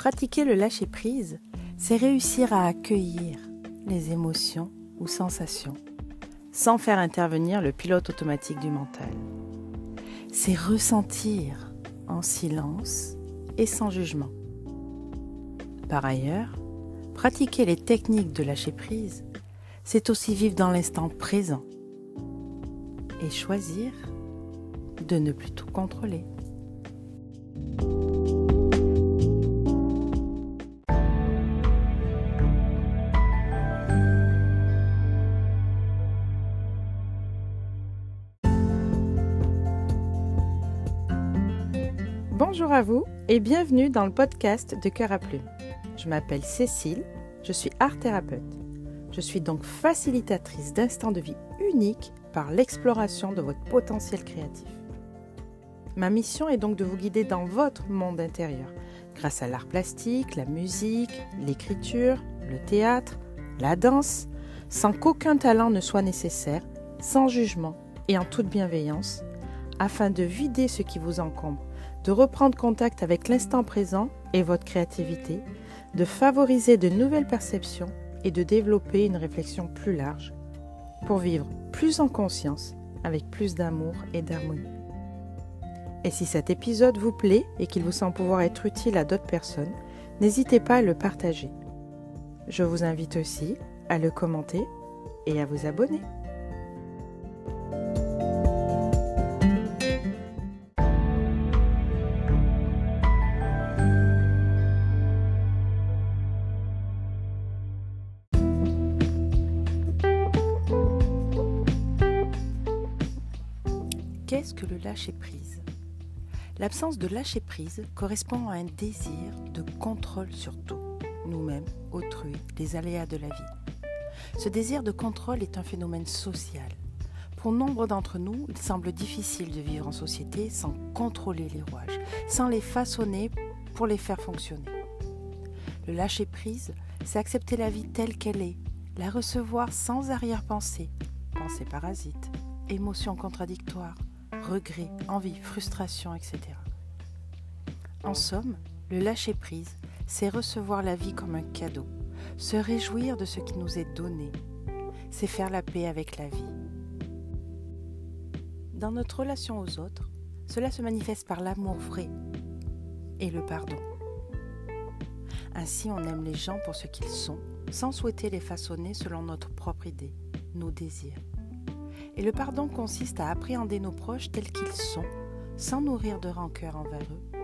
Pratiquer le lâcher-prise, c'est réussir à accueillir les émotions ou sensations sans faire intervenir le pilote automatique du mental. C'est ressentir en silence et sans jugement. Par ailleurs, pratiquer les techniques de lâcher-prise, c'est aussi vivre dans l'instant présent et choisir de ne plus tout contrôler. Bonjour à vous et bienvenue dans le podcast de Cœur à Plume. Je m'appelle Cécile, je suis art thérapeute. Je suis donc facilitatrice d'instants de vie uniques par l'exploration de votre potentiel créatif. Ma mission est donc de vous guider dans votre monde intérieur, grâce à l'art plastique, la musique, l'écriture, le théâtre, la danse, sans qu'aucun talent ne soit nécessaire, sans jugement et en toute bienveillance, afin de vider ce qui vous encombre, de reprendre contact avec l'instant présent et votre créativité, de favoriser de nouvelles perceptions et de développer une réflexion plus large pour vivre plus en conscience, avec plus d'amour et d'harmonie. Et si cet épisode vous plaît et qu'il vous semble pouvoir être utile à d'autres personnes, n'hésitez pas à le partager. Je vous invite aussi à le commenter et à vous abonner. Qu'est-ce que le lâcher-prise L'absence de lâcher-prise correspond à un désir de contrôle sur tout, nous-mêmes, autrui, les aléas de la vie. Ce désir de contrôle est un phénomène social. Pour nombre d'entre nous, il semble difficile de vivre en société sans contrôler les rouages, sans les façonner pour les faire fonctionner. Le lâcher-prise, c'est accepter la vie telle qu'elle est, la recevoir sans arrière-pensée, pensée parasite, émotions contradictoires, regret, envie, frustration, etc. En somme, le lâcher-prise, c'est recevoir la vie comme un cadeau, se réjouir de ce qui nous est donné, c'est faire la paix avec la vie. Dans notre relation aux autres, cela se manifeste par l'amour vrai et le pardon. Ainsi, on aime les gens pour ce qu'ils sont, sans souhaiter les façonner selon notre propre idée, nos désirs. Et le pardon consiste à appréhender nos proches tels qu'ils sont, sans nourrir de rancœur envers eux,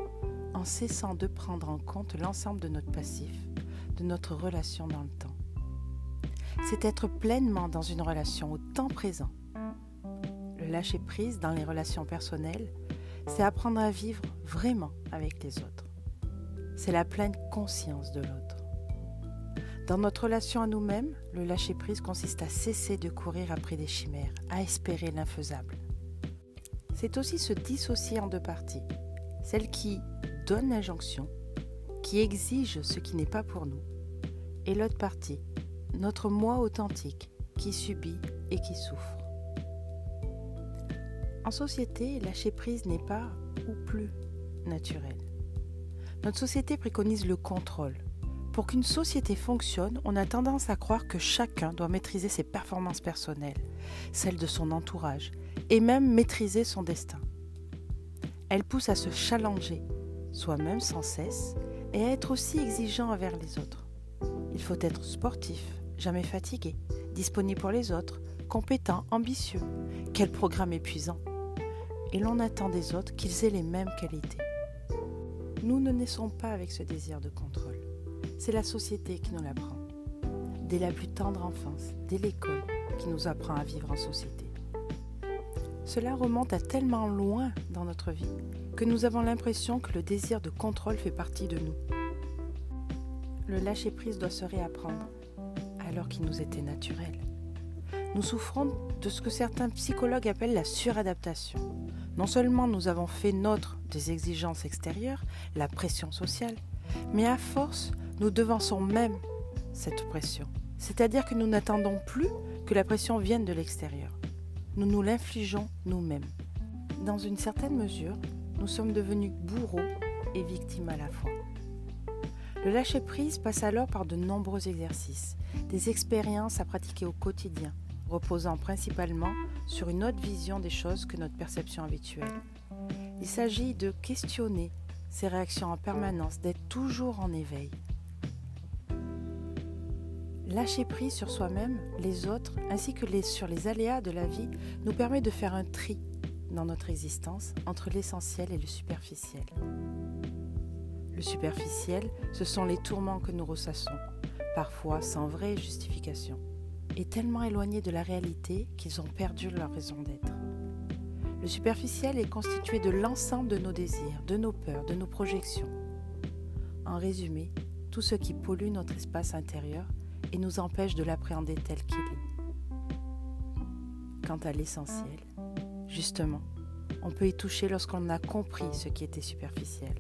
en cessant de prendre en compte l'ensemble de notre passif, de notre relation dans le temps. C'est être pleinement dans une relation au temps présent. Le lâcher-prise dans les relations personnelles, c'est apprendre à vivre vraiment avec les autres. C'est la pleine conscience de l'autre. Dans notre relation à nous-mêmes, le lâcher-prise consiste à cesser de courir après des chimères, à espérer l'infaisable. C'est aussi se dissocier en deux parties. Celle qui donne l'injonction, qui exige ce qui n'est pas pour nous, et l'autre partie, notre moi authentique, qui subit et qui souffre. En société, lâcher prise n'est pas ou plus naturel. Notre société préconise le contrôle, pour qu'une société fonctionne, on a tendance à croire que chacun doit maîtriser ses performances personnelles, celles de son entourage, et même maîtriser son destin. Elle pousse à se challenger, soi-même sans cesse, et à être aussi exigeant envers les autres. Il faut être sportif, jamais fatigué, disponible pour les autres, compétent, ambitieux. Quel programme épuisant Et l'on attend des autres qu'ils aient les mêmes qualités. Nous ne naissons pas avec ce désir de contrôle. C'est la société qui nous l'apprend. Dès la plus tendre enfance, dès l'école, qui nous apprend à vivre en société. Cela remonte à tellement loin dans notre vie que nous avons l'impression que le désir de contrôle fait partie de nous. Le lâcher-prise doit se réapprendre, alors qu'il nous était naturel. Nous souffrons de ce que certains psychologues appellent la suradaptation. Non seulement nous avons fait nôtre des exigences extérieures, la pression sociale, mais à force, nous devançons même cette pression. C'est-à-dire que nous n'attendons plus que la pression vienne de l'extérieur. Nous nous l'infligeons nous-mêmes. Dans une certaine mesure, nous sommes devenus bourreaux et victimes à la fois. Le lâcher-prise passe alors par de nombreux exercices, des expériences à pratiquer au quotidien, reposant principalement sur une autre vision des choses que notre perception habituelle. Il s'agit de questionner ses réactions en permanence, d'être toujours en éveil. Lâcher prise sur soi-même, les autres, ainsi que sur les aléas de la vie, nous permet de faire un tri dans notre existence entre l'essentiel et le superficiel. Le superficiel, ce sont les tourments que nous ressassons, parfois sans vraie justification, et tellement éloignés de la réalité qu'ils ont perdu leur raison d'être. Le superficiel est constitué de l'ensemble de nos désirs, de nos peurs, de nos projections. En résumé, tout ce qui pollue notre espace intérieur et nous empêche de l'appréhender tel qu'il est. Quant à l'essentiel, justement, on peut y toucher lorsqu'on a compris ce qui était superficiel.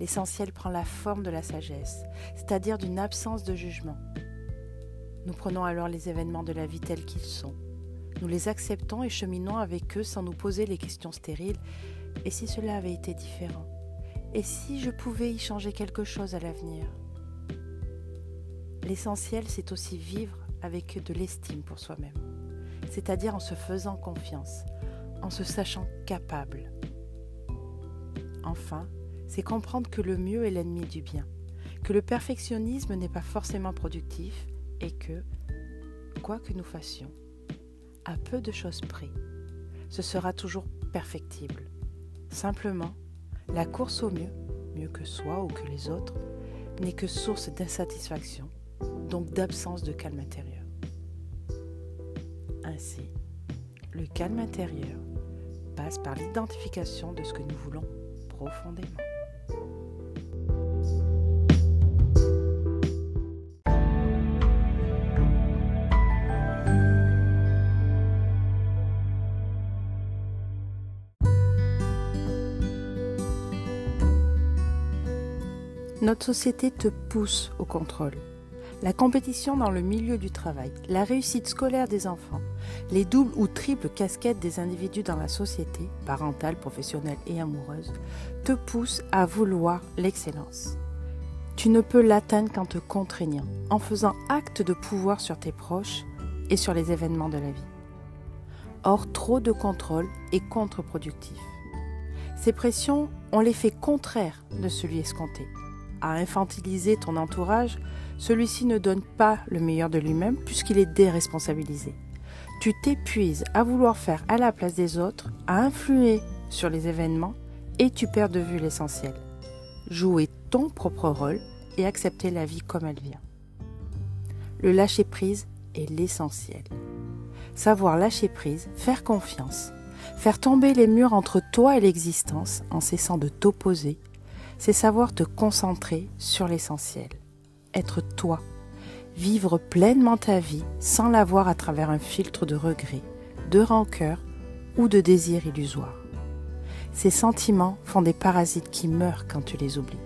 L'essentiel prend la forme de la sagesse, c'est-à-dire d'une absence de jugement. Nous prenons alors les événements de la vie tels qu'ils sont. Nous les acceptons et cheminons avec eux sans nous poser les questions stériles. Et si cela avait été différent? Et si je pouvais y changer quelque chose à l'avenir? L'essentiel, c'est aussi vivre avec de l'estime pour soi-même, c'est-à-dire en se faisant confiance, en se sachant capable. Enfin, c'est comprendre que le mieux est l'ennemi du bien, que le perfectionnisme n'est pas forcément productif et que, quoi que nous fassions, à peu de choses près, ce sera toujours perfectible. Simplement, la course au mieux, mieux que soi ou que les autres, n'est que source d'insatisfaction, donc d'absence de calme intérieur. Ainsi, le calme intérieur passe par l'identification de ce que nous voulons profondément. Notre société te pousse au contrôle la compétition dans le milieu du travail, la réussite scolaire des enfants, les doubles ou triples casquettes des individus dans la société, parentale, professionnelle et amoureuse, te poussent à vouloir l'excellence. Tu ne peux l'atteindre qu'en te contraignant, en faisant acte de pouvoir sur tes proches et sur les événements de la vie. Or, trop de contrôle est contre-productif. Ces pressions ont l'effet contraire de celui escompté à infantiliser ton entourage, celui-ci ne donne pas le meilleur de lui-même puisqu'il est déresponsabilisé. Tu t'épuises à vouloir faire à la place des autres, à influer sur les événements et tu perds de vue l'essentiel. Jouer ton propre rôle et accepter la vie comme elle vient. Le lâcher-prise est l'essentiel. Savoir lâcher prise, faire confiance, faire tomber les murs entre toi et l'existence en cessant de t'opposer c'est savoir te concentrer sur l'essentiel, être toi, vivre pleinement ta vie sans la voir à travers un filtre de regret, de rancœur ou de désir illusoire. Ces sentiments font des parasites qui meurent quand tu les oublies.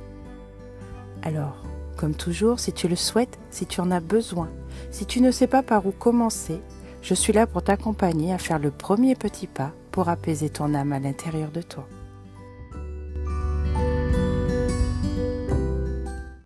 Alors, comme toujours, si tu le souhaites, si tu en as besoin, si tu ne sais pas par où commencer, je suis là pour t'accompagner à faire le premier petit pas pour apaiser ton âme à l'intérieur de toi.